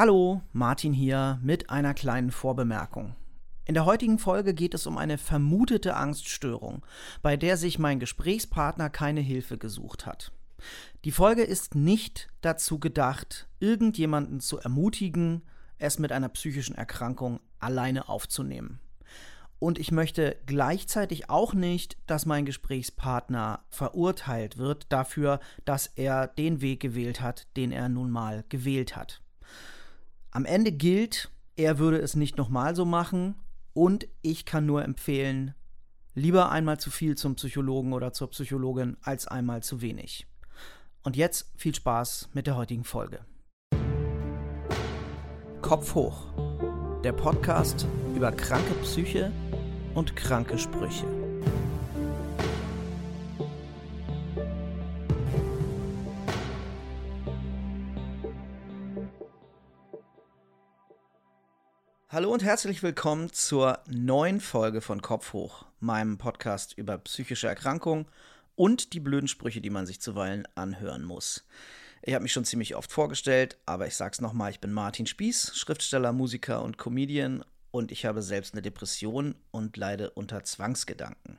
Hallo, Martin hier mit einer kleinen Vorbemerkung. In der heutigen Folge geht es um eine vermutete Angststörung, bei der sich mein Gesprächspartner keine Hilfe gesucht hat. Die Folge ist nicht dazu gedacht, irgendjemanden zu ermutigen, es mit einer psychischen Erkrankung alleine aufzunehmen. Und ich möchte gleichzeitig auch nicht, dass mein Gesprächspartner verurteilt wird dafür, dass er den Weg gewählt hat, den er nun mal gewählt hat. Am Ende gilt, er würde es nicht nochmal so machen und ich kann nur empfehlen, lieber einmal zu viel zum Psychologen oder zur Psychologin als einmal zu wenig. Und jetzt viel Spaß mit der heutigen Folge. Kopf hoch. Der Podcast über kranke Psyche und kranke Sprüche. Hallo und herzlich willkommen zur neuen Folge von Kopf hoch, meinem Podcast über psychische Erkrankungen und die blöden Sprüche, die man sich zuweilen anhören muss. Ich habe mich schon ziemlich oft vorgestellt, aber ich sag's nochmal, ich bin Martin Spieß, Schriftsteller, Musiker und Comedian und ich habe selbst eine Depression und leide unter Zwangsgedanken.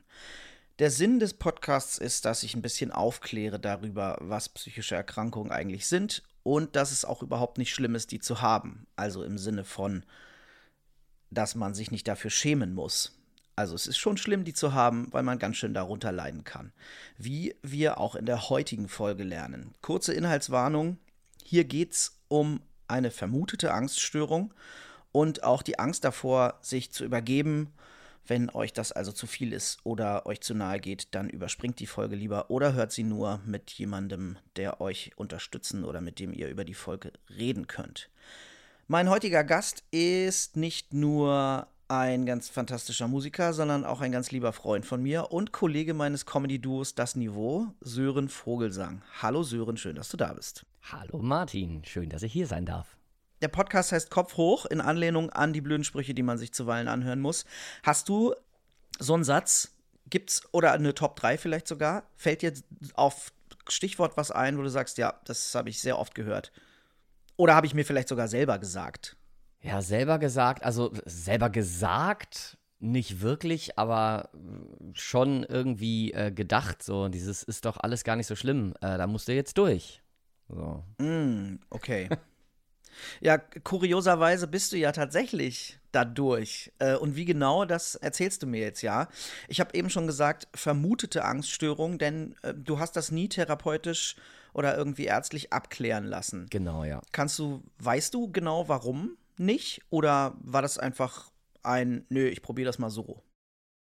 Der Sinn des Podcasts ist, dass ich ein bisschen aufkläre darüber, was psychische Erkrankungen eigentlich sind und dass es auch überhaupt nicht schlimm ist, die zu haben. Also im Sinne von dass man sich nicht dafür schämen muss. Also es ist schon schlimm, die zu haben, weil man ganz schön darunter leiden kann. Wie wir auch in der heutigen Folge lernen. Kurze Inhaltswarnung. Hier geht es um eine vermutete Angststörung und auch die Angst davor, sich zu übergeben. Wenn euch das also zu viel ist oder euch zu nahe geht, dann überspringt die Folge lieber oder hört sie nur mit jemandem, der euch unterstützen oder mit dem ihr über die Folge reden könnt. Mein heutiger Gast ist nicht nur ein ganz fantastischer Musiker, sondern auch ein ganz lieber Freund von mir und Kollege meines Comedy-Duos Das Niveau, Sören Vogelsang. Hallo Sören, schön, dass du da bist. Hallo Martin, schön, dass ich hier sein darf. Der Podcast heißt Kopf hoch, in Anlehnung an die blöden Sprüche, die man sich zuweilen anhören muss. Hast du so einen Satz, gibt's, oder eine Top 3 vielleicht sogar, fällt dir auf Stichwort was ein, wo du sagst, ja, das habe ich sehr oft gehört? Oder habe ich mir vielleicht sogar selber gesagt? Ja, selber gesagt, also selber gesagt, nicht wirklich, aber schon irgendwie äh, gedacht, so, dieses ist doch alles gar nicht so schlimm, äh, da musst du jetzt durch. So. Mm, okay. ja, kurioserweise bist du ja tatsächlich dadurch. Äh, und wie genau, das erzählst du mir jetzt ja. Ich habe eben schon gesagt, vermutete Angststörung, denn äh, du hast das nie therapeutisch oder irgendwie ärztlich abklären lassen. Genau, ja. Kannst du, weißt du genau warum nicht? Oder war das einfach ein, nö, ich probiere das mal so?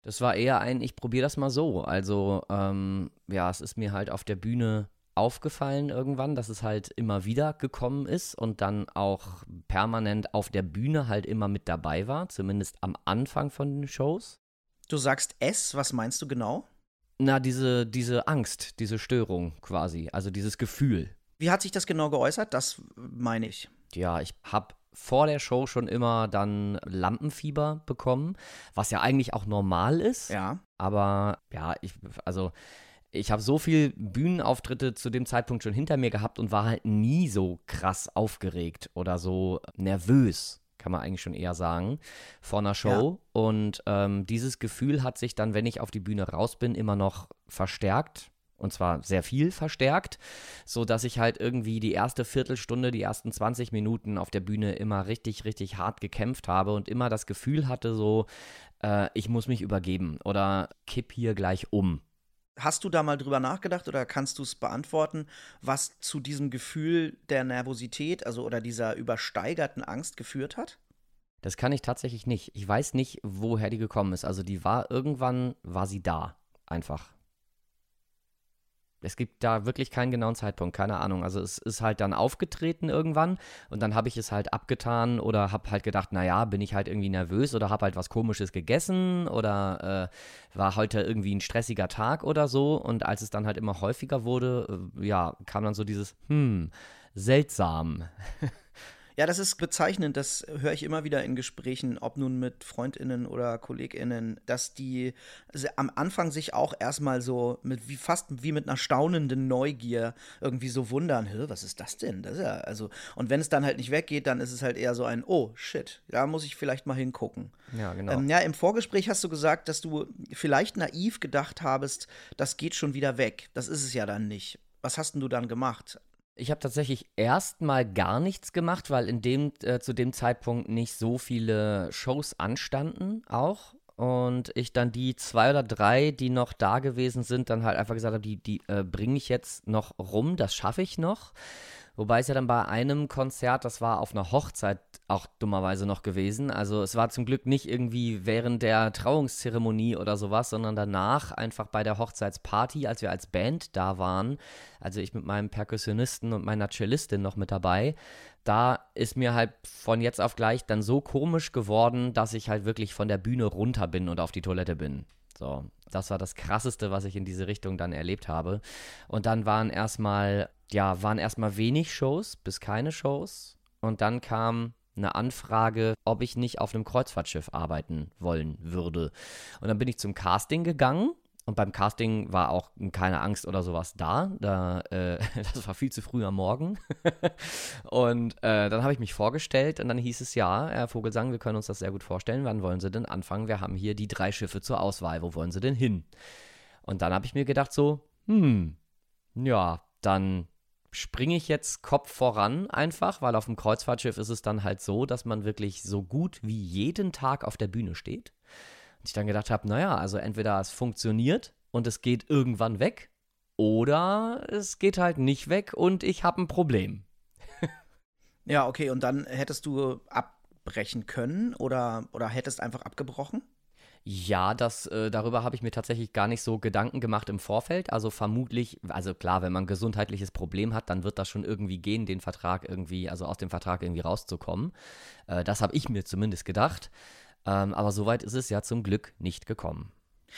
Das war eher ein, ich probiere das mal so. Also, ähm, ja, es ist mir halt auf der Bühne aufgefallen irgendwann, dass es halt immer wieder gekommen ist und dann auch permanent auf der Bühne halt immer mit dabei war, zumindest am Anfang von den Shows. Du sagst es, was meinst du genau? Na, diese, diese Angst, diese Störung quasi, also dieses Gefühl. Wie hat sich das genau geäußert? Das meine ich. Ja, ich habe vor der Show schon immer dann Lampenfieber bekommen, was ja eigentlich auch normal ist. Ja. Aber ja, ich, also ich habe so viel Bühnenauftritte zu dem Zeitpunkt schon hinter mir gehabt und war halt nie so krass aufgeregt oder so nervös kann man eigentlich schon eher sagen, vor einer Show. Ja. Und ähm, dieses Gefühl hat sich dann, wenn ich auf die Bühne raus bin, immer noch verstärkt. Und zwar sehr viel verstärkt, so dass ich halt irgendwie die erste Viertelstunde, die ersten 20 Minuten auf der Bühne immer richtig, richtig hart gekämpft habe und immer das Gefühl hatte, so, äh, ich muss mich übergeben oder kipp hier gleich um. Hast du da mal drüber nachgedacht oder kannst du es beantworten, was zu diesem Gefühl der Nervosität, also oder dieser übersteigerten Angst geführt hat? Das kann ich tatsächlich nicht. Ich weiß nicht, woher die gekommen ist. Also die war irgendwann, war sie da. Einfach. Es gibt da wirklich keinen genauen Zeitpunkt, keine Ahnung. Also es ist halt dann aufgetreten irgendwann und dann habe ich es halt abgetan oder habe halt gedacht, naja, bin ich halt irgendwie nervös oder habe halt was Komisches gegessen oder äh, war heute irgendwie ein stressiger Tag oder so. Und als es dann halt immer häufiger wurde, äh, ja, kam dann so dieses, hm, seltsam. Ja, das ist bezeichnend, das höre ich immer wieder in Gesprächen, ob nun mit FreundInnen oder KollegInnen, dass die am Anfang sich auch erstmal so mit wie fast wie mit einer staunenden Neugier irgendwie so wundern, was ist das denn? Das ist ja, also, und wenn es dann halt nicht weggeht, dann ist es halt eher so ein, oh shit, da muss ich vielleicht mal hingucken. Ja, genau. Ähm, ja, im Vorgespräch hast du gesagt, dass du vielleicht naiv gedacht habest, das geht schon wieder weg. Das ist es ja dann nicht. Was hast denn du dann gemacht? Ich habe tatsächlich erstmal gar nichts gemacht, weil in dem, äh, zu dem Zeitpunkt nicht so viele Shows anstanden auch. Und ich dann die zwei oder drei, die noch da gewesen sind, dann halt einfach gesagt habe, die, die äh, bringe ich jetzt noch rum, das schaffe ich noch. Wobei es ja dann bei einem Konzert, das war auf einer Hochzeit auch dummerweise noch gewesen. Also es war zum Glück nicht irgendwie während der Trauungszeremonie oder sowas, sondern danach einfach bei der Hochzeitsparty, als wir als Band da waren. Also ich mit meinem Perkussionisten und meiner Cellistin noch mit dabei. Da ist mir halt von jetzt auf gleich dann so komisch geworden, dass ich halt wirklich von der Bühne runter bin und auf die Toilette bin. So, das war das krasseste, was ich in diese Richtung dann erlebt habe. Und dann waren erstmal ja, waren erstmal wenig Shows, bis keine Shows. Und dann kam eine Anfrage, ob ich nicht auf einem Kreuzfahrtschiff arbeiten wollen würde. Und dann bin ich zum Casting gegangen. Und beim Casting war auch keine Angst oder sowas da. da äh, das war viel zu früh am Morgen. und äh, dann habe ich mich vorgestellt und dann hieß es ja, Herr Vogelsang, wir können uns das sehr gut vorstellen. Wann wollen Sie denn anfangen? Wir haben hier die drei Schiffe zur Auswahl. Wo wollen Sie denn hin? Und dann habe ich mir gedacht so, hm, ja, dann springe ich jetzt Kopf voran einfach, weil auf dem Kreuzfahrtschiff ist es dann halt so, dass man wirklich so gut wie jeden Tag auf der Bühne steht. Und ich dann gedacht habe, naja, also entweder es funktioniert und es geht irgendwann weg oder es geht halt nicht weg und ich habe ein Problem. ja, okay, und dann hättest du abbrechen können oder, oder hättest einfach abgebrochen? Ja, das, äh, darüber habe ich mir tatsächlich gar nicht so Gedanken gemacht im Vorfeld. Also vermutlich, also klar, wenn man ein gesundheitliches Problem hat, dann wird das schon irgendwie gehen, den Vertrag irgendwie, also aus dem Vertrag irgendwie rauszukommen. Äh, das habe ich mir zumindest gedacht. Ähm, aber soweit ist es ja zum Glück nicht gekommen.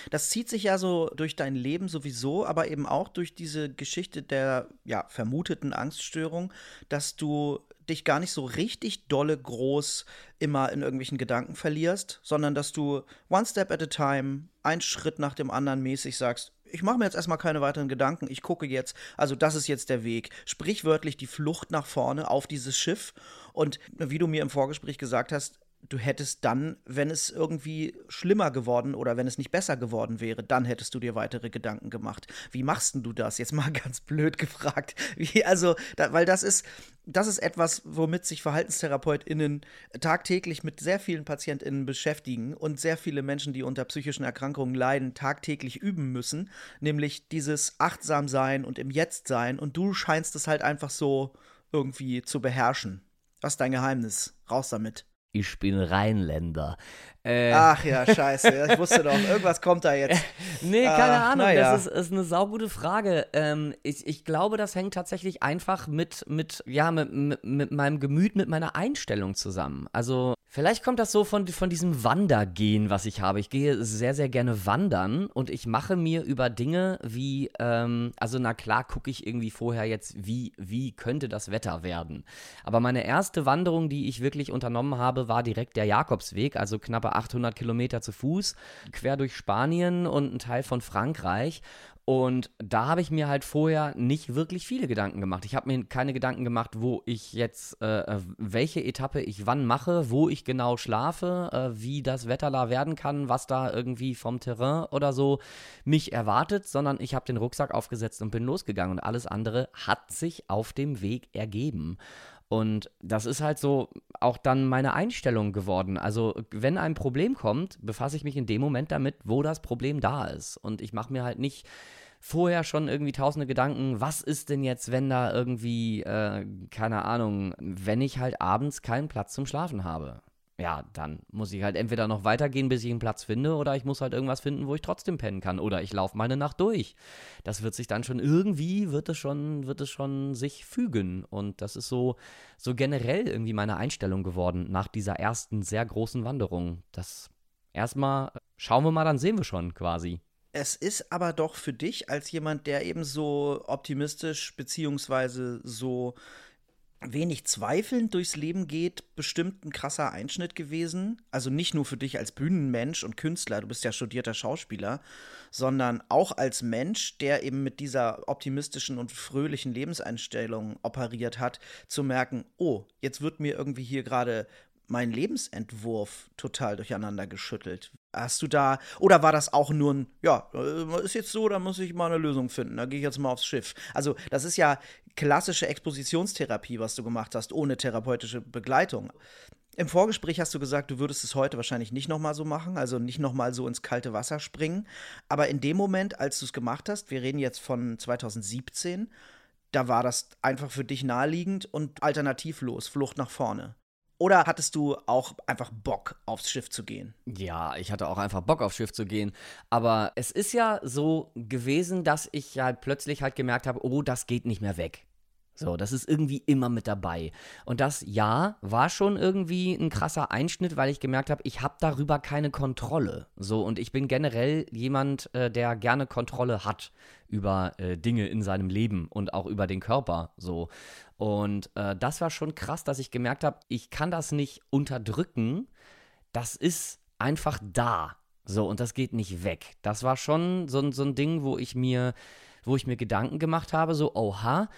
Das zieht sich ja so durch dein Leben sowieso, aber eben auch durch diese Geschichte der ja, vermuteten Angststörung, dass du dich gar nicht so richtig dolle groß immer in irgendwelchen Gedanken verlierst, sondern dass du one step at a time, ein Schritt nach dem anderen mäßig sagst, ich mache mir jetzt erstmal keine weiteren Gedanken, ich gucke jetzt, also das ist jetzt der Weg. Sprichwörtlich die Flucht nach vorne auf dieses Schiff. Und wie du mir im Vorgespräch gesagt hast, du hättest dann, wenn es irgendwie schlimmer geworden oder wenn es nicht besser geworden wäre, dann hättest du dir weitere Gedanken gemacht. Wie machst du das? Jetzt mal ganz blöd gefragt. Wie, also, da, weil das ist, das ist etwas, womit sich VerhaltenstherapeutInnen tagtäglich mit sehr vielen PatientInnen beschäftigen und sehr viele Menschen, die unter psychischen Erkrankungen leiden, tagtäglich üben müssen. Nämlich dieses Achtsamsein und im Jetzt sein. Und du scheinst es halt einfach so irgendwie zu beherrschen. Was ist dein Geheimnis? Raus damit ich bin Rheinländer. Äh, Ach ja, scheiße. Ich wusste doch, irgendwas kommt da jetzt. nee, keine ah, Ahnung. Ja. Das ist, ist, eine saugute Frage. Ähm, ich, ich, glaube, das hängt tatsächlich einfach mit, mit, ja, mit, mit, mit meinem Gemüt, mit meiner Einstellung zusammen. Also, Vielleicht kommt das so von, von diesem Wandergehen, was ich habe. Ich gehe sehr, sehr gerne wandern und ich mache mir über Dinge wie, ähm, also na klar gucke ich irgendwie vorher jetzt, wie, wie könnte das Wetter werden. Aber meine erste Wanderung, die ich wirklich unternommen habe, war direkt der Jakobsweg, also knappe 800 Kilometer zu Fuß, quer durch Spanien und ein Teil von Frankreich. Und da habe ich mir halt vorher nicht wirklich viele Gedanken gemacht. Ich habe mir keine Gedanken gemacht, wo ich jetzt, äh, äh, welche Etappe ich wann mache, wo ich genau schlafe, äh, wie das Wetter da werden kann, was da irgendwie vom Terrain oder so mich erwartet, sondern ich habe den Rucksack aufgesetzt und bin losgegangen und alles andere hat sich auf dem Weg ergeben. Und das ist halt so auch dann meine Einstellung geworden. Also, wenn ein Problem kommt, befasse ich mich in dem Moment damit, wo das Problem da ist. Und ich mache mir halt nicht vorher schon irgendwie tausende Gedanken, was ist denn jetzt, wenn da irgendwie, äh, keine Ahnung, wenn ich halt abends keinen Platz zum Schlafen habe ja, dann muss ich halt entweder noch weitergehen, bis ich einen Platz finde, oder ich muss halt irgendwas finden, wo ich trotzdem pennen kann. Oder ich laufe meine Nacht durch. Das wird sich dann schon irgendwie, wird es schon, wird es schon sich fügen. Und das ist so, so generell irgendwie meine Einstellung geworden nach dieser ersten sehr großen Wanderung. Das erstmal schauen wir mal, dann sehen wir schon quasi. Es ist aber doch für dich als jemand, der eben so optimistisch beziehungsweise so wenig zweifelnd durchs Leben geht, bestimmt ein krasser Einschnitt gewesen. Also nicht nur für dich als Bühnenmensch und Künstler, du bist ja studierter Schauspieler, sondern auch als Mensch, der eben mit dieser optimistischen und fröhlichen Lebenseinstellung operiert hat, zu merken, oh, jetzt wird mir irgendwie hier gerade mein Lebensentwurf total durcheinander geschüttelt. Hast du da, oder war das auch nur ein, ja, äh, ist jetzt so, da muss ich mal eine Lösung finden, da gehe ich jetzt mal aufs Schiff. Also, das ist ja klassische Expositionstherapie, was du gemacht hast, ohne therapeutische Begleitung. Im Vorgespräch hast du gesagt, du würdest es heute wahrscheinlich nicht nochmal so machen, also nicht nochmal so ins kalte Wasser springen. Aber in dem Moment, als du es gemacht hast, wir reden jetzt von 2017, da war das einfach für dich naheliegend und alternativlos, Flucht nach vorne. Oder hattest du auch einfach Bock, aufs Schiff zu gehen? Ja, ich hatte auch einfach Bock, aufs Schiff zu gehen. Aber es ist ja so gewesen, dass ich halt plötzlich halt gemerkt habe, oh, das geht nicht mehr weg. So, das ist irgendwie immer mit dabei. Und das ja war schon irgendwie ein krasser Einschnitt, weil ich gemerkt habe, ich habe darüber keine Kontrolle. So, und ich bin generell jemand, äh, der gerne Kontrolle hat über äh, Dinge in seinem Leben und auch über den Körper. So. Und äh, das war schon krass, dass ich gemerkt habe, ich kann das nicht unterdrücken. Das ist einfach da. So, und das geht nicht weg. Das war schon so, so ein Ding, wo ich mir, wo ich mir Gedanken gemacht habe, so, oha,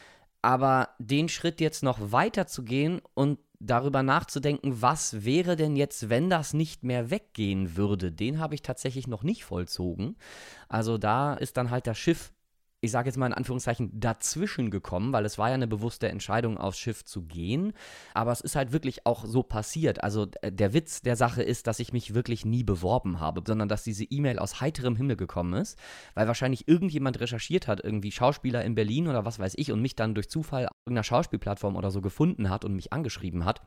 aber den Schritt jetzt noch weiter zu gehen und darüber nachzudenken, was wäre denn jetzt, wenn das nicht mehr weggehen würde, den habe ich tatsächlich noch nicht vollzogen. Also da ist dann halt das Schiff ich sage jetzt mal in Anführungszeichen, dazwischen gekommen, weil es war ja eine bewusste Entscheidung, aufs Schiff zu gehen. Aber es ist halt wirklich auch so passiert. Also äh, der Witz der Sache ist, dass ich mich wirklich nie beworben habe, sondern dass diese E-Mail aus heiterem Himmel gekommen ist, weil wahrscheinlich irgendjemand recherchiert hat, irgendwie Schauspieler in Berlin oder was weiß ich, und mich dann durch Zufall auf irgendeiner Schauspielplattform oder so gefunden hat und mich angeschrieben hat.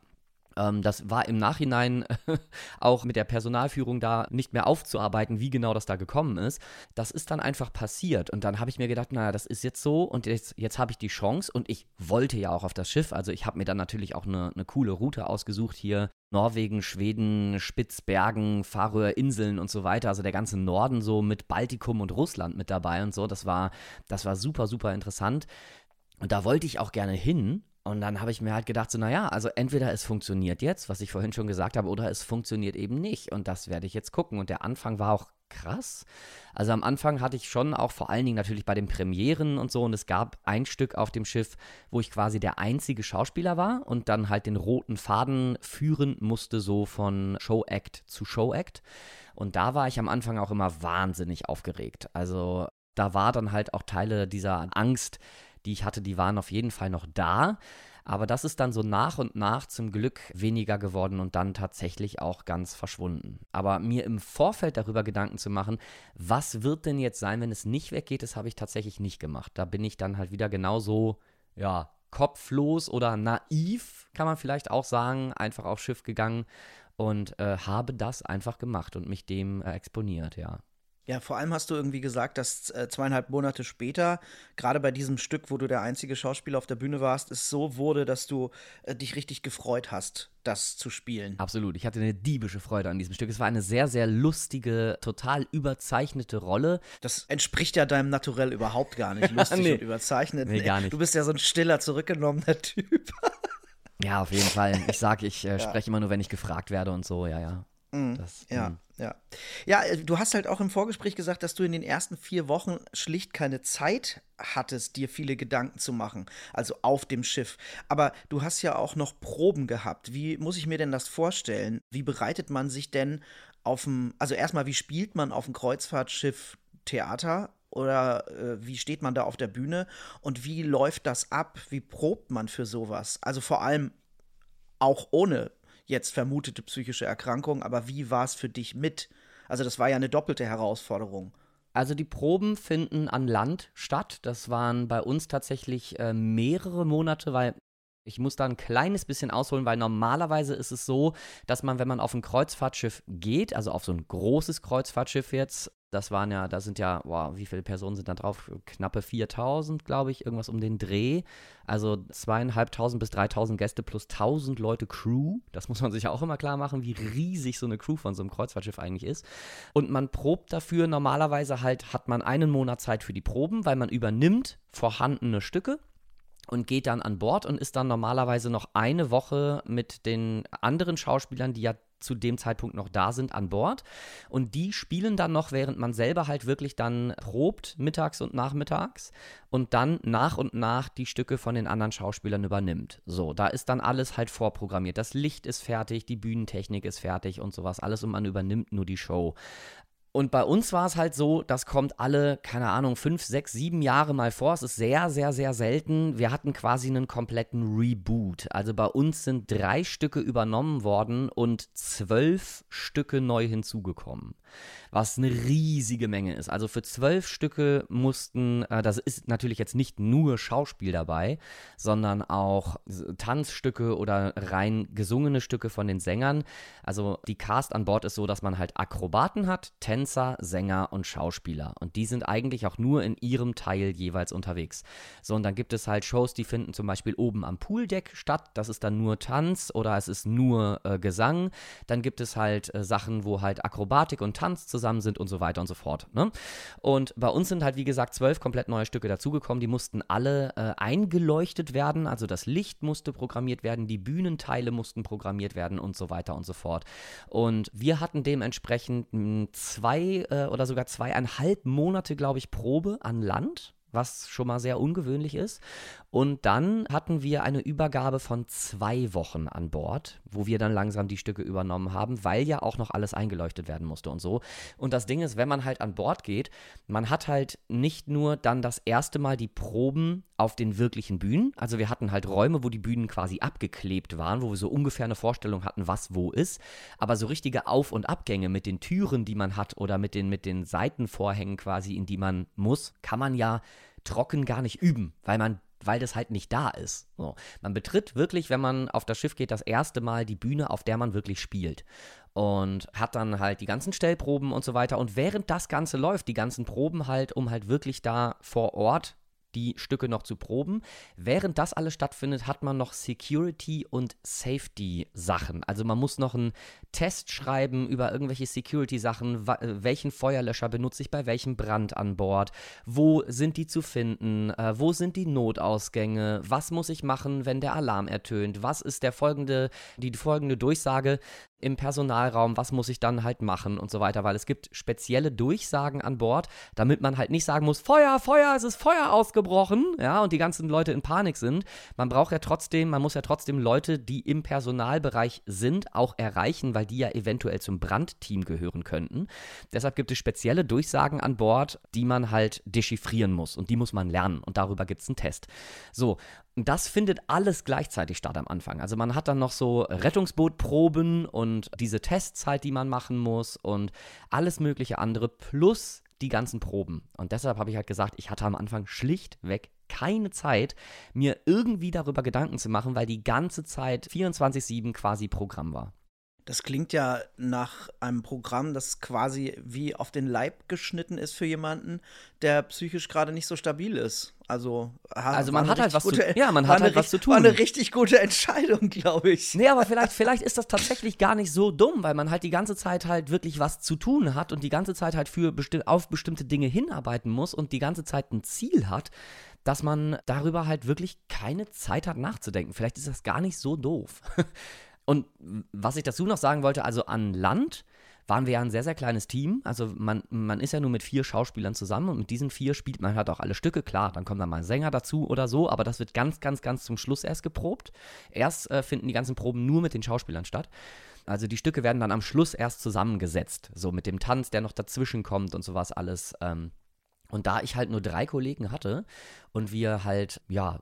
Ähm, das war im Nachhinein auch mit der Personalführung da nicht mehr aufzuarbeiten, wie genau das da gekommen ist. Das ist dann einfach passiert. Und dann habe ich mir gedacht, naja, das ist jetzt so und jetzt, jetzt habe ich die Chance und ich wollte ja auch auf das Schiff. Also ich habe mir dann natürlich auch eine, eine coole Route ausgesucht hier. Norwegen, Schweden, Spitzbergen, Färöerinseln und so weiter, also der ganze Norden so mit Baltikum und Russland mit dabei und so. Das war, das war super, super interessant. Und da wollte ich auch gerne hin, und dann habe ich mir halt gedacht, so, naja, also entweder es funktioniert jetzt, was ich vorhin schon gesagt habe, oder es funktioniert eben nicht. Und das werde ich jetzt gucken. Und der Anfang war auch krass. Also am Anfang hatte ich schon auch vor allen Dingen natürlich bei den Premieren und so. Und es gab ein Stück auf dem Schiff, wo ich quasi der einzige Schauspieler war und dann halt den roten Faden führen musste, so von Show-Act zu Show-Act. Und da war ich am Anfang auch immer wahnsinnig aufgeregt. Also da war dann halt auch Teile dieser Angst, die ich hatte, die waren auf jeden Fall noch da. Aber das ist dann so nach und nach zum Glück weniger geworden und dann tatsächlich auch ganz verschwunden. Aber mir im Vorfeld darüber Gedanken zu machen, was wird denn jetzt sein, wenn es nicht weggeht, das habe ich tatsächlich nicht gemacht. Da bin ich dann halt wieder genauso, ja, kopflos oder naiv, kann man vielleicht auch sagen, einfach aufs Schiff gegangen und äh, habe das einfach gemacht und mich dem äh, exponiert, ja. Ja, vor allem hast du irgendwie gesagt, dass äh, zweieinhalb Monate später, gerade bei diesem Stück, wo du der einzige Schauspieler auf der Bühne warst, es so wurde, dass du äh, dich richtig gefreut hast, das zu spielen. Absolut. Ich hatte eine diebische Freude an diesem Stück. Es war eine sehr, sehr lustige, total überzeichnete Rolle. Das entspricht ja deinem Naturell überhaupt gar nicht. Lustig nee. und überzeichnet. Nee, gar nicht. Du bist ja so ein stiller, zurückgenommener Typ. ja, auf jeden Fall. Ich sage, ich äh, spreche ja. immer nur, wenn ich gefragt werde und so, ja, ja. Mhm. Das, ja, mhm. ja. Ja, äh, du hast halt auch im Vorgespräch gesagt, dass du in den ersten vier Wochen schlicht keine Zeit hattest, dir viele Gedanken zu machen, also auf dem Schiff. Aber du hast ja auch noch Proben gehabt. Wie muss ich mir denn das vorstellen? Wie bereitet man sich denn auf dem, also erstmal, wie spielt man auf dem Kreuzfahrtschiff Theater? Oder äh, wie steht man da auf der Bühne? Und wie läuft das ab? Wie probt man für sowas? Also vor allem auch ohne jetzt vermutete psychische Erkrankung, aber wie war es für dich mit? Also das war ja eine doppelte Herausforderung. Also die Proben finden an Land statt. Das waren bei uns tatsächlich äh, mehrere Monate, weil ich muss da ein kleines bisschen ausholen, weil normalerweise ist es so, dass man, wenn man auf ein Kreuzfahrtschiff geht, also auf so ein großes Kreuzfahrtschiff jetzt, das waren ja, da sind ja, wow, wie viele Personen sind da drauf? Knappe 4000, glaube ich, irgendwas um den Dreh. Also zweieinhalbtausend bis dreitausend Gäste plus tausend Leute Crew. Das muss man sich ja auch immer klar machen, wie riesig so eine Crew von so einem Kreuzfahrtschiff eigentlich ist. Und man probt dafür, normalerweise halt hat man einen Monat Zeit für die Proben, weil man übernimmt vorhandene Stücke und geht dann an Bord und ist dann normalerweise noch eine Woche mit den anderen Schauspielern, die ja zu dem Zeitpunkt noch da sind, an Bord. Und die spielen dann noch, während man selber halt wirklich dann probt, mittags und nachmittags, und dann nach und nach die Stücke von den anderen Schauspielern übernimmt. So, da ist dann alles halt vorprogrammiert. Das Licht ist fertig, die Bühnentechnik ist fertig und sowas. Alles und man übernimmt nur die Show. Und bei uns war es halt so, das kommt alle, keine Ahnung, fünf, sechs, sieben Jahre mal vor. Es ist sehr, sehr, sehr selten. Wir hatten quasi einen kompletten Reboot. Also bei uns sind drei Stücke übernommen worden und zwölf Stücke neu hinzugekommen was eine riesige Menge ist. Also für zwölf Stücke mussten, äh, das ist natürlich jetzt nicht nur Schauspiel dabei, sondern auch Tanzstücke oder rein gesungene Stücke von den Sängern. Also die Cast an Bord ist so, dass man halt Akrobaten hat, Tänzer, Sänger und Schauspieler. Und die sind eigentlich auch nur in ihrem Teil jeweils unterwegs. So, und dann gibt es halt Shows, die finden zum Beispiel oben am Pooldeck statt. Das ist dann nur Tanz oder es ist nur äh, Gesang. Dann gibt es halt äh, Sachen, wo halt Akrobatik und Tanz zusammen sind und so weiter und so fort. Ne? Und bei uns sind halt, wie gesagt, zwölf komplett neue Stücke dazugekommen. Die mussten alle äh, eingeleuchtet werden. Also das Licht musste programmiert werden, die Bühnenteile mussten programmiert werden und so weiter und so fort. Und wir hatten dementsprechend zwei äh, oder sogar zweieinhalb Monate, glaube ich, Probe an Land was schon mal sehr ungewöhnlich ist. Und dann hatten wir eine Übergabe von zwei Wochen an Bord, wo wir dann langsam die Stücke übernommen haben, weil ja auch noch alles eingeleuchtet werden musste und so. Und das Ding ist, wenn man halt an Bord geht, man hat halt nicht nur dann das erste Mal die Proben auf den wirklichen Bühnen. Also wir hatten halt Räume, wo die Bühnen quasi abgeklebt waren, wo wir so ungefähr eine Vorstellung hatten, was wo ist. Aber so richtige Auf- und Abgänge mit den Türen, die man hat oder mit den, mit den Seitenvorhängen quasi, in die man muss, kann man ja trocken gar nicht üben, weil man weil das halt nicht da ist. So. Man betritt wirklich, wenn man auf das Schiff geht, das erste Mal die Bühne, auf der man wirklich spielt. Und hat dann halt die ganzen Stellproben und so weiter. Und während das Ganze läuft, die ganzen Proben halt, um halt wirklich da vor Ort die Stücke noch zu proben. Während das alles stattfindet, hat man noch Security- und Safety-Sachen. Also man muss noch einen Test schreiben über irgendwelche Security-Sachen. Äh, welchen Feuerlöscher benutze ich bei welchem Brand an Bord? Wo sind die zu finden? Äh, wo sind die Notausgänge? Was muss ich machen, wenn der Alarm ertönt? Was ist der folgende, die folgende Durchsage? Im Personalraum, was muss ich dann halt machen und so weiter, weil es gibt spezielle Durchsagen an Bord, damit man halt nicht sagen muss, Feuer, Feuer, es ist Feuer ausgebrochen, ja, und die ganzen Leute in Panik sind. Man braucht ja trotzdem, man muss ja trotzdem Leute, die im Personalbereich sind, auch erreichen, weil die ja eventuell zum Brandteam gehören könnten. Deshalb gibt es spezielle Durchsagen an Bord, die man halt dechiffrieren muss und die muss man lernen und darüber gibt es einen Test. So, das findet alles gleichzeitig statt am Anfang. Also man hat dann noch so Rettungsbootproben und diese Tests halt, die man machen muss und alles mögliche andere plus die ganzen Proben. Und deshalb habe ich halt gesagt, ich hatte am Anfang schlichtweg keine Zeit, mir irgendwie darüber Gedanken zu machen, weil die ganze Zeit 24-7 quasi Programm war. Das klingt ja nach einem Programm, das quasi wie auf den Leib geschnitten ist für jemanden, der psychisch gerade nicht so stabil ist. Also, also man hat halt was gute, zu, ja, man hat halt was zu tun. War eine richtig gute Entscheidung, glaube ich. Nee, aber vielleicht, vielleicht ist das tatsächlich gar nicht so dumm, weil man halt die ganze Zeit halt wirklich was zu tun hat und die ganze Zeit halt für besti auf bestimmte Dinge hinarbeiten muss und die ganze Zeit ein Ziel hat, dass man darüber halt wirklich keine Zeit hat nachzudenken. Vielleicht ist das gar nicht so doof. Und was ich dazu noch sagen wollte, also an Land waren wir ja ein sehr, sehr kleines Team. Also man, man ist ja nur mit vier Schauspielern zusammen und mit diesen vier spielt man halt auch alle Stücke. Klar, dann kommt dann mal ein Sänger dazu oder so, aber das wird ganz, ganz, ganz zum Schluss erst geprobt. Erst äh, finden die ganzen Proben nur mit den Schauspielern statt. Also die Stücke werden dann am Schluss erst zusammengesetzt. So mit dem Tanz, der noch dazwischen kommt und sowas alles. Ähm. Und da ich halt nur drei Kollegen hatte und wir halt, ja,